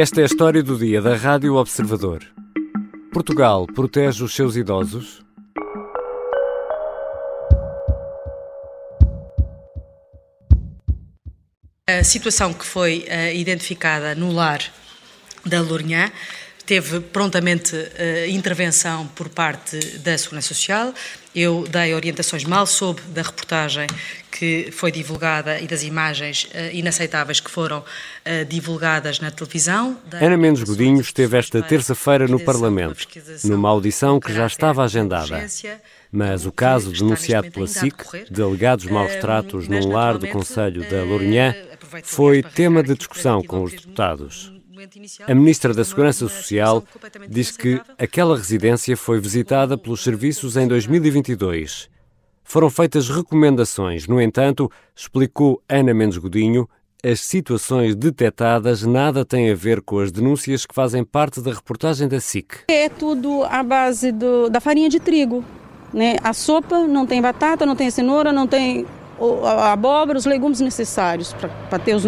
Esta é a história do dia da Rádio Observador. Portugal protege os seus idosos? A situação que foi uh, identificada no lar da Lourinhã teve prontamente uh, intervenção por parte da Segurança Social. Eu dei orientações mal soube da reportagem que foi divulgada e das imagens uh, inaceitáveis que foram uh, divulgadas na televisão. Ana Mendes Godinho esteve esta terça-feira no Parlamento, numa audição que já estava agendada. Mas o caso denunciado pela SIC, de alegados maus tratos num lar do Conselho da Lourinhã, foi tema de discussão com os deputados. A Ministra da Segurança Social diz que aquela residência foi visitada pelos serviços em 2022. Foram feitas recomendações, no entanto, explicou Ana Mendes Godinho, as situações detectadas nada têm a ver com as denúncias que fazem parte da reportagem da SIC. É tudo à base do, da farinha de trigo. Né? A sopa não tem batata, não tem cenoura, não tem a abóbora, os legumes necessários para ter os,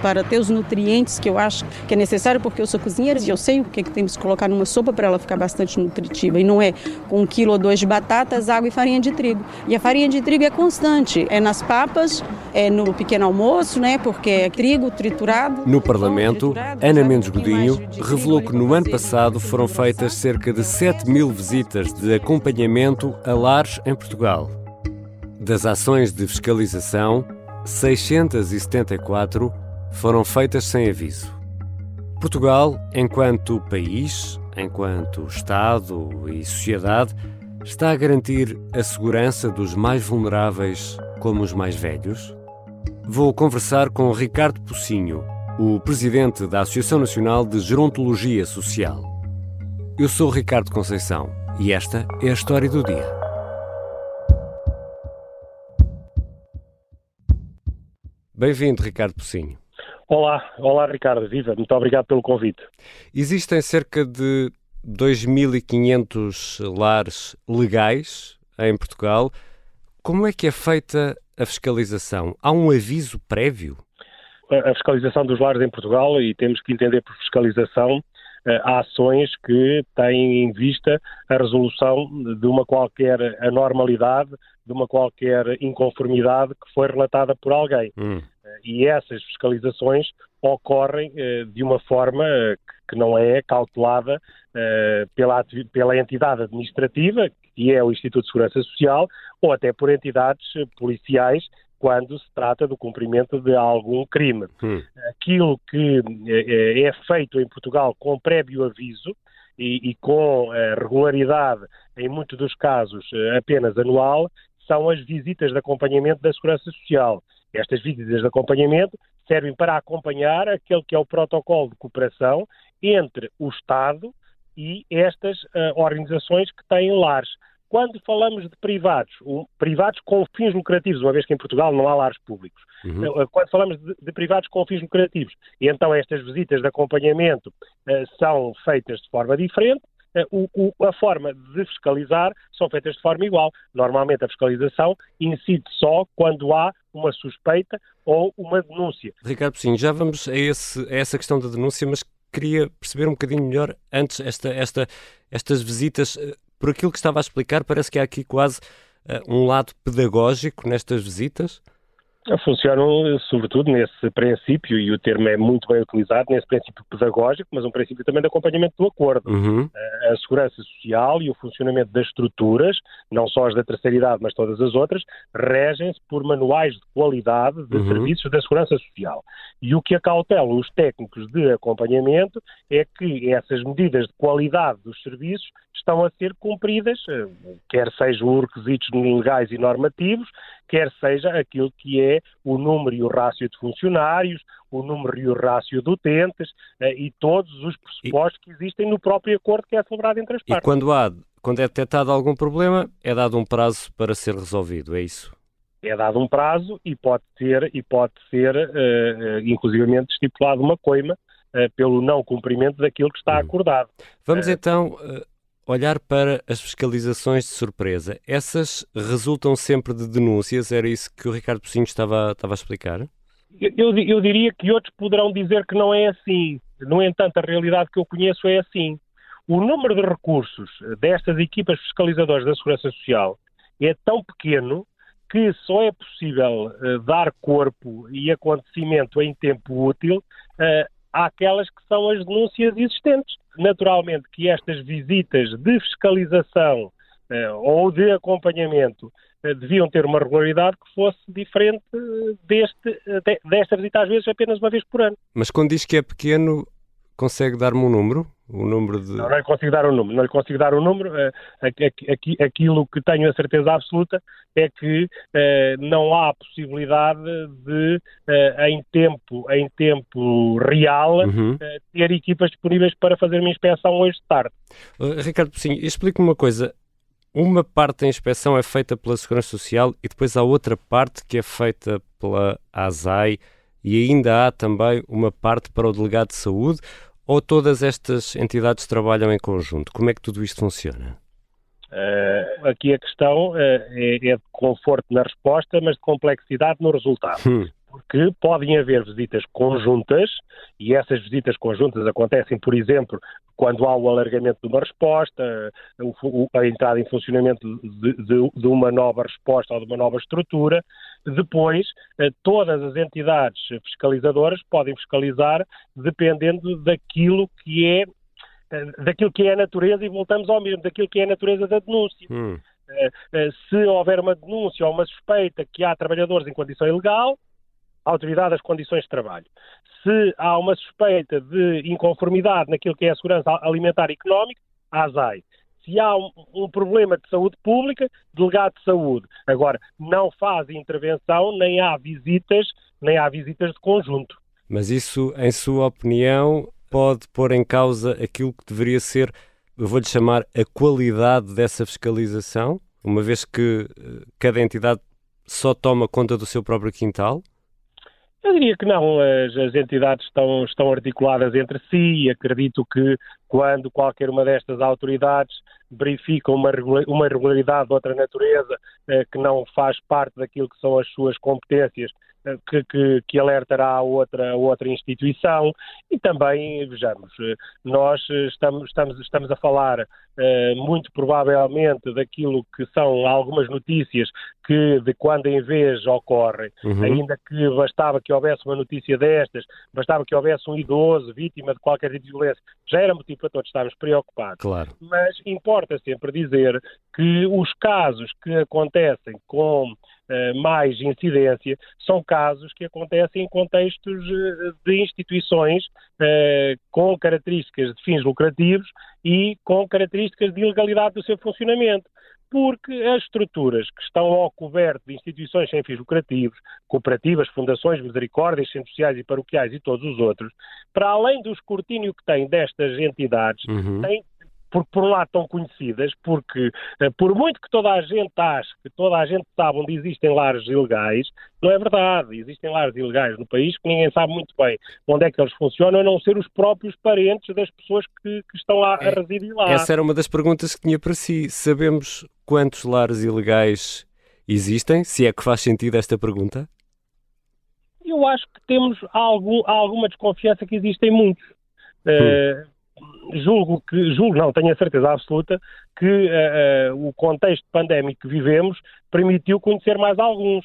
para ter os nutrientes que eu acho que é necessário, porque eu sou cozinheira e eu sei o que, é que temos que colocar numa sopa para ela ficar bastante nutritiva. E não é com um quilo ou dois de batatas, água e farinha de trigo. E a farinha de trigo é constante, é nas papas, é no pequeno almoço, né, porque é trigo triturado. No Parlamento, triturado, Ana Mendes Godinho revelou que no ano passado foram feitas cerca de 7 mil visitas de acompanhamento a lares em Portugal. Das ações de fiscalização, 674 foram feitas sem aviso. Portugal, enquanto país, enquanto Estado e sociedade, está a garantir a segurança dos mais vulneráveis como os mais velhos? Vou conversar com Ricardo Pocinho, o presidente da Associação Nacional de Gerontologia Social. Eu sou Ricardo Conceição e esta é a história do dia. Bem-vindo, Ricardo Pocinho. Olá, olá Ricardo, viva, muito obrigado pelo convite. Existem cerca de 2.500 lares legais em Portugal. Como é que é feita a fiscalização? Há um aviso prévio? A fiscalização dos lares em Portugal, e temos que entender por fiscalização, eh, ações que têm em vista a resolução de uma qualquer anormalidade de uma qualquer inconformidade que foi relatada por alguém. Hum. Eh, e essas fiscalizações ocorrem uh, de uma forma uh, que não é calculada pela, pela entidade administrativa, que é o Instituto de Segurança Social, ou até por entidades policiais, quando se trata do cumprimento de algum crime. Hum. Aquilo que é feito em Portugal com prévio aviso, e, e, com regularidade, em muitos dos casos apenas anual, são as visitas de acompanhamento da Segurança Social. Estas visitas de acompanhamento servem para acompanhar aquele que é o protocolo de cooperação entre o Estado e estas uh, organizações que têm lares. Quando falamos de privados, um, privados com fins lucrativos, uma vez que em Portugal não há lares públicos, uhum. uh, quando falamos de, de, privados com fins lucrativos, então estas visitas de acompanhamento uh, são feitas de forma diferente, o, o, a forma de fiscalizar são feitas de forma igual. Normalmente a fiscalização incide só quando há uma suspeita ou uma denúncia. Ricardo sim, já vamos a, esse, a essa questão da denúncia, mas queria perceber um bocadinho melhor antes esta, esta, estas visitas. Eh, por aquilo que estava a explicar, parece que há aqui quase uh, um lado pedagógico nestas visitas funcionam sobretudo nesse princípio, e o termo é muito bem utilizado, nesse princípio pedagógico, mas um princípio também de acompanhamento do acordo. Uhum. A segurança social e o funcionamento das estruturas, não só as da terceira idade, mas todas as outras, regem-se por manuais de qualidade de uhum. serviços da segurança social. E o que acautelam os técnicos de acompanhamento é que essas medidas de qualidade dos serviços estão a ser cumpridas, eh, quer sejam requisitos legais e normativos, quer seja aquilo que é o número e o rácio de funcionários, o número e o rácio de utentes eh, e todos os pressupostos e... que existem no próprio acordo que é celebrado entre as partes. E quando, há, quando é detectado algum problema, é dado um prazo para ser resolvido, é isso? É dado um prazo e pode ser, e pode ser uh, inclusivamente estipulado uma coima uh, pelo não cumprimento daquilo que está hum. acordado. Vamos uh, então olhar para as fiscalizações de surpresa. Essas resultam sempre de denúncias? Era isso que o Ricardo Pocinho estava, estava a explicar? Eu, eu, diria que outros poderão dizer que não é assim. No entanto, a realidade que eu conheço é assim. O número de recursos destas equipas fiscalizadoras da Segurança Social é tão pequeno que só é possível uh, dar corpo e acontecimento em tempo útil uh, àquelas que são as denúncias existentes. Naturalmente que estas visitas de fiscalização uh, ou de acompanhamento deviam ter uma regularidade que fosse diferente deste, de, desta visita, às vezes apenas uma vez por ano. Mas quando diz que é pequeno, consegue dar-me um número? O número de... Não, não lhe consigo dar um número. Não lhe consigo dar um número. Uh, aquilo que tenho a certeza absoluta é que uh, não há possibilidade de, uh, em, tempo, em tempo real, uhum. ter equipas disponíveis para fazer uma inspeção hoje de tarde. Ricardo Pocinho, explique-me uma coisa. Uma parte da inspeção é feita pela Segurança Social e depois há outra parte que é feita pela ASAI e ainda há também uma parte para o delegado de saúde ou todas estas entidades trabalham em conjunto? Como é que tudo isto funciona? Uh, aqui a questão uh, é, é, de conforto na resposta, mas de complexidade no resultado. Hum. Porque podem haver visitas conjuntas, e essas visitas conjuntas acontecem, por exemplo, quando há o alargamento de uma resposta, a entrada em funcionamento de, de, de, uma nova resposta ou de uma nova estrutura. Depois, eh, todas as entidades fiscalizadoras podem fiscalizar dependendo daquilo que é eh, daquilo que é a natureza, e voltamos ao mesmo, daquilo que é a natureza da denúncia. Hum. Eh, se houver uma denúncia ou uma suspeita que há trabalhadores em condição ilegal, autoridade das condições de trabalho. Se há uma suspeita de inconformidade naquilo que é a segurança alimentar e económica, a ASAI. Se há um, um, problema de saúde pública, delegado de saúde. Agora, não faz intervenção, nem há visitas, nem há visitas de conjunto. Mas isso, em sua opinião, pode pôr em causa aquilo que deveria ser, eu vou-lhe chamar, a qualidade dessa fiscalização, uma vez que eh, cada entidade só toma conta do seu próprio quintal? Eu diria que não. As, as, entidades estão, estão articuladas entre si e acredito que quando qualquer uma destas autoridades verifica uma, uma irregularidade de outra natureza eh, que não faz parte daquilo que são as suas competências, eh, que, que, que, alertará a outra, outra instituição e também, vejamos, eh, nós estamos, estamos, estamos a falar muito provavelmente daquilo que são algumas notícias que de quando em vez ocorrem, uhum. ainda que bastava que houvesse uma notícia destas, bastava que houvesse um idoso vítima de qualquer tipo de violência, já era motivo para todos estarmos preocupados. Claro. Mas importa sempre dizer que os casos que acontecem com Uh, mais incidência são casos que acontecem em contextos uh, de instituições com características de fins lucrativos e com características de ilegalidade do seu funcionamento porque as estruturas que estão ao coberto de instituições sem fins lucrativos, cooperativas, fundações, misericórdias, centros sociais e paroquiais e todos os outros, para além do escrutínio que têm destas entidades, uhum. têm por, por um lado tão conhecidas, porque eh, por muito que toda a gente ache, que toda a gente sabe onde existem lares ilegais, não é verdade. Existem lares ilegais no país que ninguém sabe muito bem onde é que eles funcionam, a não ser os próprios parentes das pessoas que, que estão lá a é, residir lá. Essa era uma das perguntas que tinha para si. Sabemos quantos lares ilegais existem? Se é que faz sentido esta pergunta? Eu acho que temos algum, alguma desconfiança que existem muitos. Hum. Uh, julgo que, julgo não, tenho a certeza absoluta que uh, uh, o contexto pandémico que vivemos permitiu conhecer mais alguns,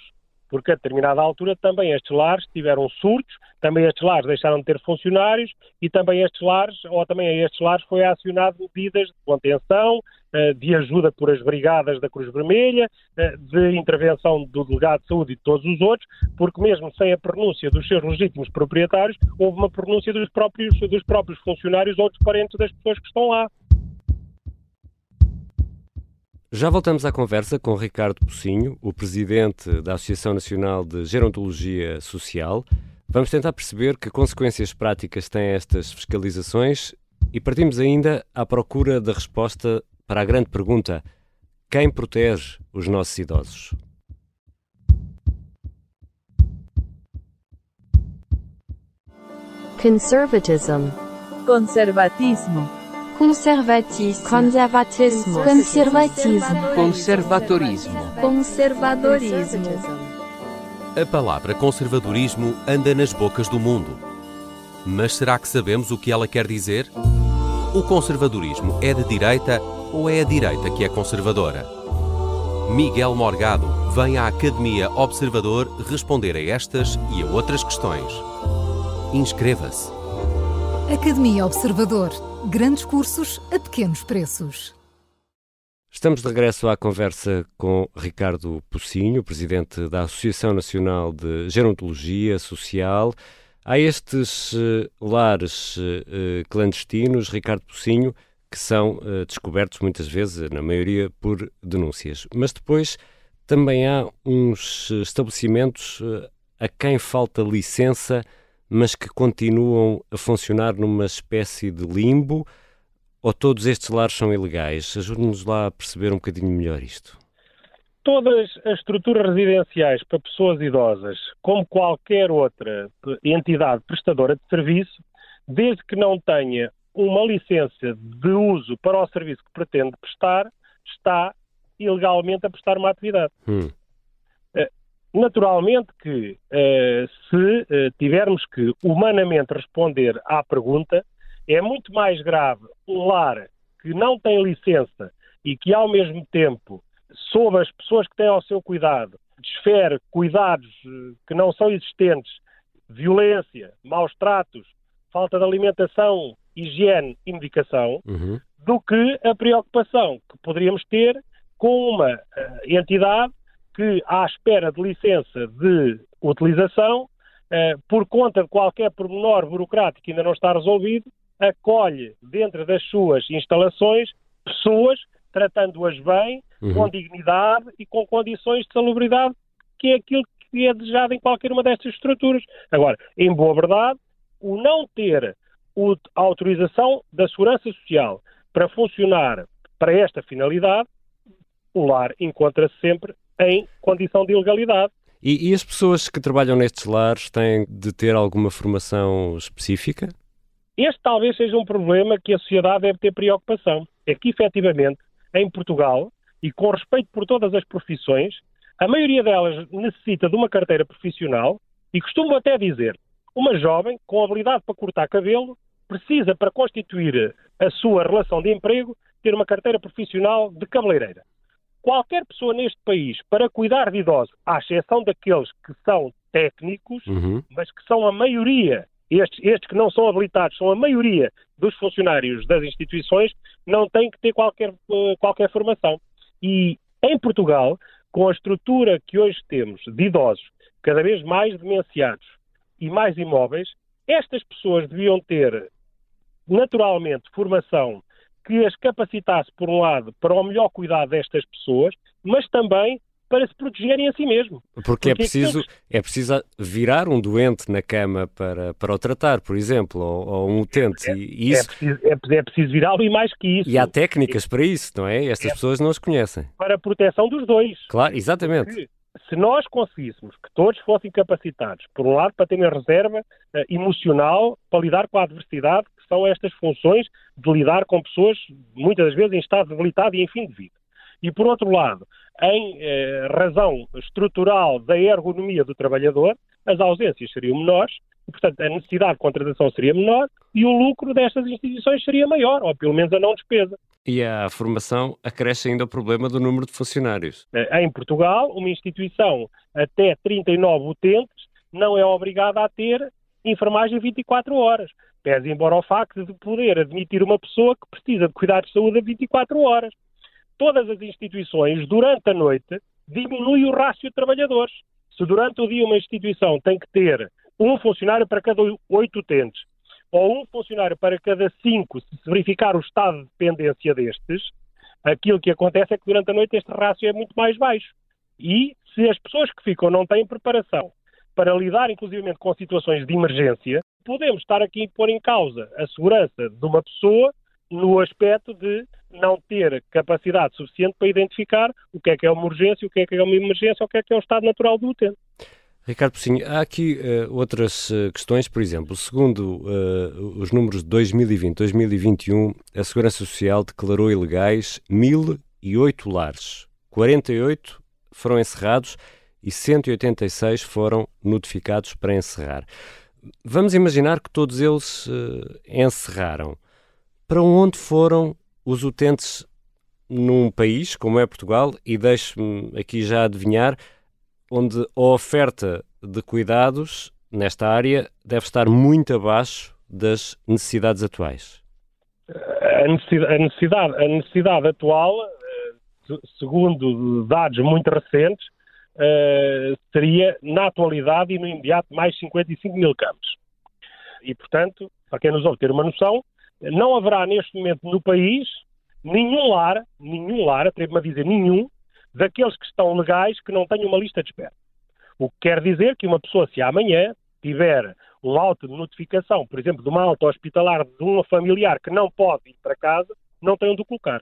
porque a determinada altura também estes lares tiveram surtos, também estes lares deixaram de ter funcionários e também estes lares, ou também a estes lares foi acionado medidas de contenção, eh, de ajuda por as brigadas da Cruz Vermelha, eh, de intervenção do delegado de saúde e de todos os outros, porque mesmo sem a pronúncia dos seus legítimos proprietários, houve uma pronúncia dos próprios, dos próprios funcionários ou dos parentes das pessoas que estão lá. Já voltamos à conversa com Ricardo Pocinho, o presidente da Associação Nacional de Gerontologia Social. Vamos tentar perceber que consequências práticas têm estas fiscalizações e partimos ainda à procura da resposta para a grande pergunta: quem protege os nossos idosos? Conservatism. Conservatismo. Conservatismo. Conservatismo. Conservatismo. Conservadorismo. Conservadorismo. A palavra conservadorismo anda nas bocas do mundo Mas será que sabemos o que ela quer dizer? O conservadorismo é de direita ou é a direita que é conservadora? Miguel Morgado vem à Academia Observador responder a estas e a outras questões. Inscreva-se. Academia Observador. Grandes cursos a pequenos preços. Estamos de regresso à conversa com Ricardo Pocinho, presidente da Associação Nacional de Gerontologia Social. Há estes uh, lares uh, clandestinos, Ricardo Pocinho, que são uh, descobertos muitas vezes, na maioria, por denúncias. Mas depois também há uns estabelecimentos a quem falta licença mas que continuam a funcionar numa espécie de limbo? Ou todos estes lares são ilegais? Ajude-nos lá a perceber um bocadinho melhor isto. Todas as estruturas residenciais para pessoas idosas, como qualquer outra entidade prestadora de serviço, desde que não tenha uma licença de uso para o serviço que pretende prestar, está ilegalmente a prestar uma atividade. Hum. Naturalmente que, eh, se eh, tivermos que humanamente responder à pergunta, é muito mais grave um lar que não tem licença e que, ao mesmo tempo, sob as pessoas que têm ao seu cuidado, desfere cuidados eh, que não são existentes, violência, maus tratos, falta de alimentação, higiene e medicação, uhum. do que a preocupação que poderíamos ter com uma entidade que, à espera de licença de utilização, eh, por conta de qualquer pormenor burocrático que ainda não está resolvido, acolhe dentro das suas instalações pessoas, tratando-as bem, uhum. com dignidade e com condições de salubridade, que é aquilo que é desejado em qualquer uma destas estruturas. Agora, em boa verdade, o não ter a autorização da Segurança Social para funcionar para esta finalidade, o lar encontra-se sempre em condição de ilegalidade. E, e, as pessoas que trabalham nestes lares têm de ter alguma formação específica? Este talvez seja um problema que a sociedade deve ter preocupação. É que, efetivamente, em Portugal, e com respeito por todas as profissões, a maioria delas necessita de uma carteira profissional e costumo até dizer, uma jovem com habilidade para cortar cabelo precisa, para constituir a sua relação de emprego, ter uma carteira profissional de cabeleireira qualquer pessoa neste país para cuidar de idosos, à exceção daqueles que são técnicos, uhum. mas que são a maioria, estes, estes, que não são habilitados, são a maioria dos funcionários das instituições, não têm que ter qualquer, uh, qualquer formação. E em Portugal, com a estrutura que hoje temos de idosos cada vez mais demenciados e mais imóveis, estas pessoas deviam ter naturalmente formação que as capacitasse, por um lado, para o melhor cuidado destas pessoas, mas também para se protegerem a si mesmo. Porque, é Porque é, preciso, é preciso virar um doente na cama para, para o tratar, por exemplo, ou, ou um utente. É, e isso... é preciso, é, é preciso virá-lo e mais que isso. E há técnicas para isso, não é? Estas é, pessoas não as conhecem. Para a proteção dos dois. Claro, exatamente. Porque se nós conseguíssemos que todos fossem capacitados, por um lado, para terem reserva uh, emocional para lidar com a adversidade são estas funções de lidar com pessoas, muitas das vezes, em estado debilitado e em fim de vida. E, por outro lado, em eh, razão estrutural da ergonomia do trabalhador, as ausências seriam menores portanto, a necessidade de contratação seria menor e o lucro destas instituições seria maior, ou pelo menos a não despesa. E a formação acresce ainda o problema do número de funcionários. Eh, em Portugal, uma instituição até 39 utentes não é obrigada a ter enfermagem 24 horas. Pese embora o facto de poder admitir uma pessoa que precisa de cuidados de saúde a 24 horas. Todas as instituições, durante a noite, diminuem o rácio de trabalhadores. Se durante o dia uma instituição tem que ter um funcionário para cada oito utentes, ou um funcionário para cada cinco, se se verificar o estado de dependência destes, aquilo que acontece é que durante a noite este rácio é muito mais baixo. E se as pessoas que ficam não têm preparação para lidar, inclusive, com situações de emergência, podemos estar aqui a pôr em causa a segurança de uma pessoa no aspecto de não ter capacidade suficiente para identificar o que é que é uma urgência, o que é que é uma emergência, o que é que é o estado natural do utente. Ricardo Pocinho, há aqui uh, outras uh, questões, por exemplo, segundo uh, os números de 2020-2021, a Segurança Social declarou ilegais 1.008 lares, 48 foram encerrados e 186 foram notificados para encerrar. Vamos imaginar que todos eles encerraram. Para onde foram os utentes num país como é Portugal? E deixe-me aqui já adivinhar, onde a oferta de cuidados nesta área deve estar muito abaixo das necessidades atuais. A necessidade, a necessidade, a necessidade atual, eh, segundo dados muito recentes, uh, seria, na atualidade e no imediato, mais 55 mil campos. E, portanto, para quem nos ouve ter uma noção, não haverá neste momento no país nenhum lar, nenhum lar, atrevo-me a dizer nenhum, daqueles que estão legais que não tenham uma lista de espera. O que quer dizer que uma pessoa, se amanhã tiver um auto de notificação, por exemplo, de uma alta hospitalar de um familiar que não pode ir para casa, não tem onde o colocar.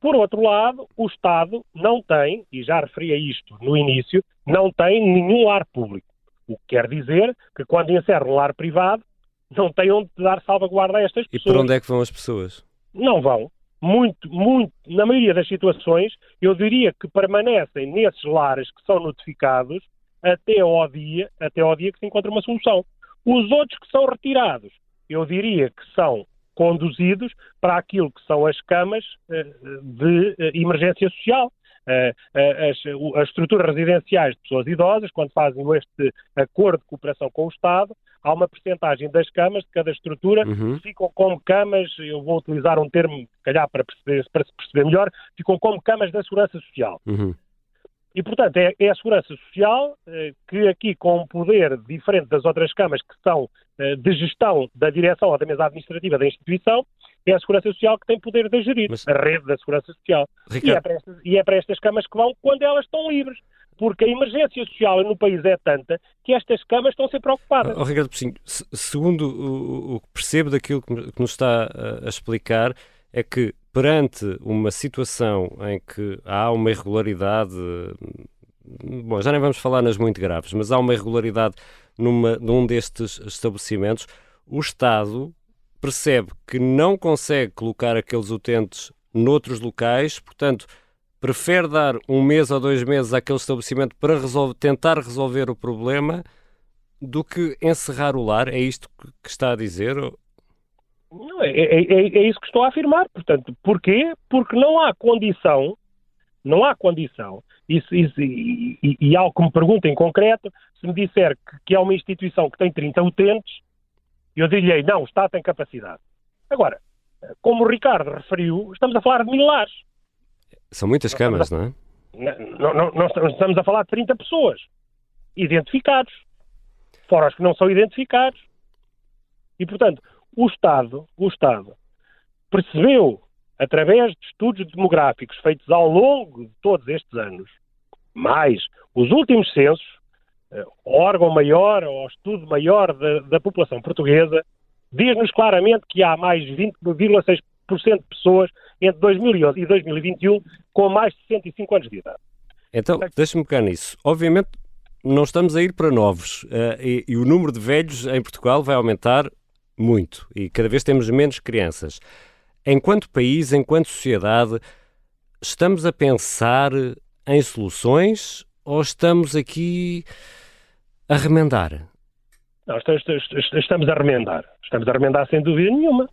Por outro lado, o Estado não tem, e já referi a isto no início, não tem nenhum lar público. O que quer dizer que quando encerra um lar privado, não tem onde dar salvaguarda a estas pessoas. E para onde é que vão as pessoas? Não vão. Muito, muito, na maioria das situações, eu diria que permanecem nesses lares que são notificados até ao dia, até ao dia que se encontra uma solução. Os outros que são retirados, eu diria que são conduzidos para aquilo que são as camas eh, de eh, emergência social. Eh, as, as, estruturas residenciais de pessoas idosas, quando fazem este acordo de cooperação com o Estado, há uma percentagem das camas de cada estrutura uhum. que ficam como camas, eu vou utilizar um termo, se calhar, para, perceber, para se perceber melhor, ficam como camas da segurança social. Uhum. E, portanto, é, é a Segurança Social eh, que aqui, com um poder diferente das outras câmaras que são eh, de gestão da direção ou da mesa administrativa da instituição, é a Segurança Social que tem poder de gerir Mas... a rede da Segurança Social. E é, estas, e é para estas câmaras que vão quando elas estão livres porque a emergência social no país é tanta que estas câmaras estão sempre ocupadas. Oh, Ricardo Pocinho, segundo o, que percebo daquilo que nos está a explicar, é que perante uma situação em que há uma irregularidade, bom, já nem vamos falar nas muito graves, mas há uma irregularidade numa, num destes estabelecimentos, o Estado percebe que não consegue colocar aqueles utentes noutros locais, portanto, prefere dar um mês ou dois meses àquele estabelecimento para resolver, tentar resolver o problema do que encerrar o lar. É isto que está a dizer? É, é, é, é, isso que estou a afirmar. Portanto, porquê? Porque não há condição, não há condição, isso, isso, e, e, e algo que me pergunta em concreto, se me disser que, que é uma instituição que tem 30 utentes, eu diria não, o Estado tem capacidade. Agora, como o Ricardo referiu, estamos a falar de mil lares. São muitas câmaras, não é? Não, não, não, estamos a falar de 30 pessoas identificados, fora os que não são identificados. E, portanto, o Estado, o Estado percebeu, através de estudos demográficos feitos ao longo de todos estes anos, mais os últimos censos, eh, órgão maior ou estudo maior da, da população portuguesa, diz-nos claramente que há mais 20,6% de pessoas entre 2011 e 2021 com mais de 65 anos de idade. Então, deixa-me pegar nisso. Obviamente, não estamos a ir para novos uh, e, e, o número de velhos em Portugal vai aumentar muito e cada vez temos menos crianças. Enquanto país, enquanto sociedade, estamos a pensar em soluções ou estamos aqui a remendar? Não, estamos a remendar. Estamos a remendar sem dúvida nenhuma.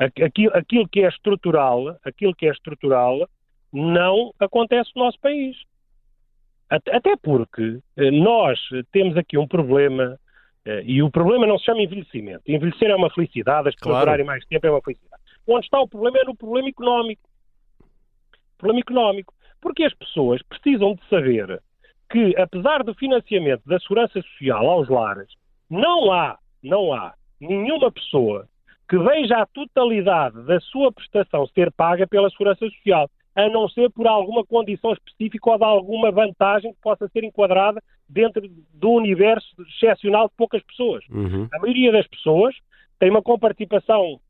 Eh, aquilo, aquilo que é estrutural, aquilo que é estrutural, não acontece no nosso país. Até porque eh, nós temos aqui um problema Uh, e o problema não se chama envelhecimento. Envelhecer é uma felicidade, as pessoas claro. durarem mais tempo é uma felicidade. Onde está o problema é no problema económico. Problema económico. Porque as pessoas precisam de saber que, apesar do financiamento da segurança social aos lares, não há, não há nenhuma pessoa que veja a totalidade da sua prestação ser paga pela segurança social a não ser por alguma condição específica ou de alguma vantagem que possa ser enquadrada dentro do universo excepcional de poucas pessoas. Uhum. A maioria das pessoas tem uma comparticipação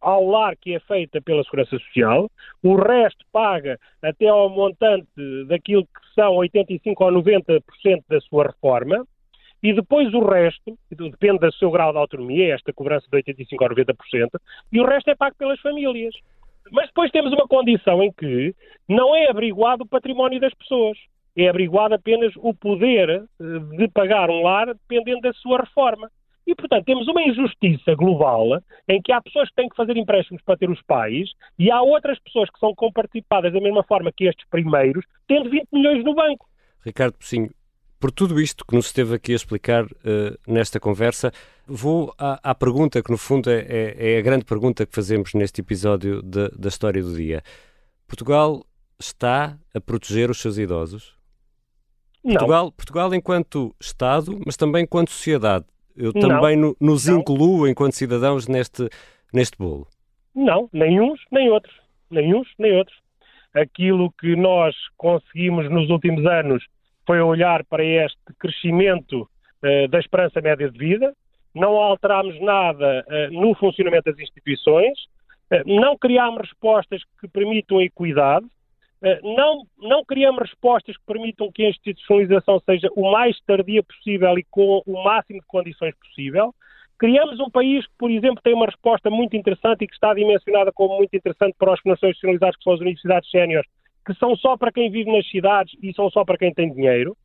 ao lar que é feita pela Segurança Social, o resto paga até ao montante daquilo que são 85 ou 90% da sua reforma, e depois o resto, depende do seu grau de autonomia, esta cobrança de 85 ou 90%, e o resto é pago pelas famílias. Mas depois temos uma condição em que não é averiguado o património das pessoas. é abriguado apenas o poder eh, de pagar um lar dependendo da sua reforma. E, portanto, temos uma injustiça global em que há pessoas que têm que fazer empréstimos para ter os pais e há outras pessoas que são comparticipadas da mesma forma que estes primeiros, tendo 20 milhões no banco. Ricardo Pocinho, por tudo isto que nos esteve aqui a explicar uh, nesta conversa, vou à, à, pergunta que, no fundo, é, é, é, a grande pergunta que fazemos neste episódio de, da História do Dia. Portugal está a proteger os seus idosos? Não. Portugal, Portugal enquanto Estado, mas também enquanto sociedade, eu também no, nos não. incluo enquanto cidadãos neste, neste bolo. Não, nem uns nem outros. Nem uns nem outros. Aquilo que nós conseguimos nos últimos anos foi olhar para este crescimento uh, da esperança média de vida, não alterámos nada uh, no funcionamento das instituições, uh, não criámos respostas que permitam a equidade, eh, não, não criamos respostas que permitam que a institucionalização seja o mais tardia possível e com o máximo de condições possível. Criamos um país que, por exemplo, tem uma resposta muito interessante e que está dimensionada como muito interessante para os financiadores institucionalizados, que são as universidades séniores, que são só para quem vive nas cidades e são só para quem tem dinheiro.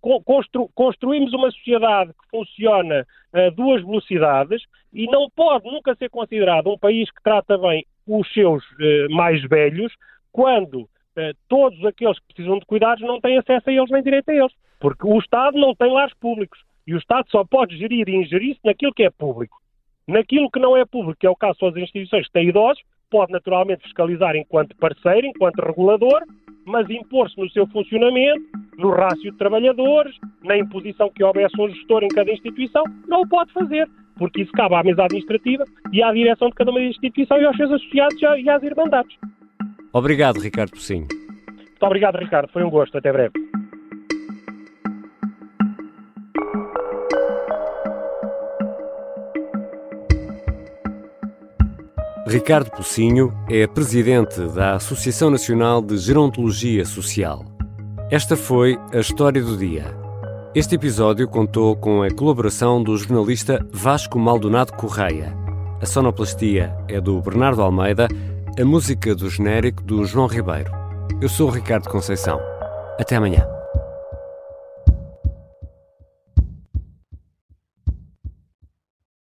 Constru construímos uma sociedade que funciona a duas velocidades e não pode nunca ser considerado um país que trata bem os seus uh, mais velhos quando eh, todos aqueles que precisam de cuidados não têm acesso a eles nem direito a eles. Porque o Estado não tem lares públicos. E o Estado só pode gerir e ingerir-se naquilo que é público. Naquilo que não é público, que é o caso das instituições que têm idosos, pode naturalmente fiscalizar enquanto parceiro, enquanto regulador, mas impor-se no seu funcionamento, no rácio de trabalhadores, na imposição que houvesse um gestor em cada instituição, não o pode fazer, porque isso cabe à mesa administrativa e à direção de cada uma instituição e aos seus associados e às irmandades. Obrigado, Ricardo Pocinho. Muito obrigado, Ricardo. Foi um gosto. Até breve. Ricardo Pocinho é presidente da Associação Nacional de Gerontologia Social. Esta foi a história do dia. Este episódio contou com a colaboração do jornalista Vasco Maldonado Correia. A sonoplastia é do Bernardo Almeida a música do genérico do João Ribeiro. Eu sou Ricardo Conceição. Até amanhã.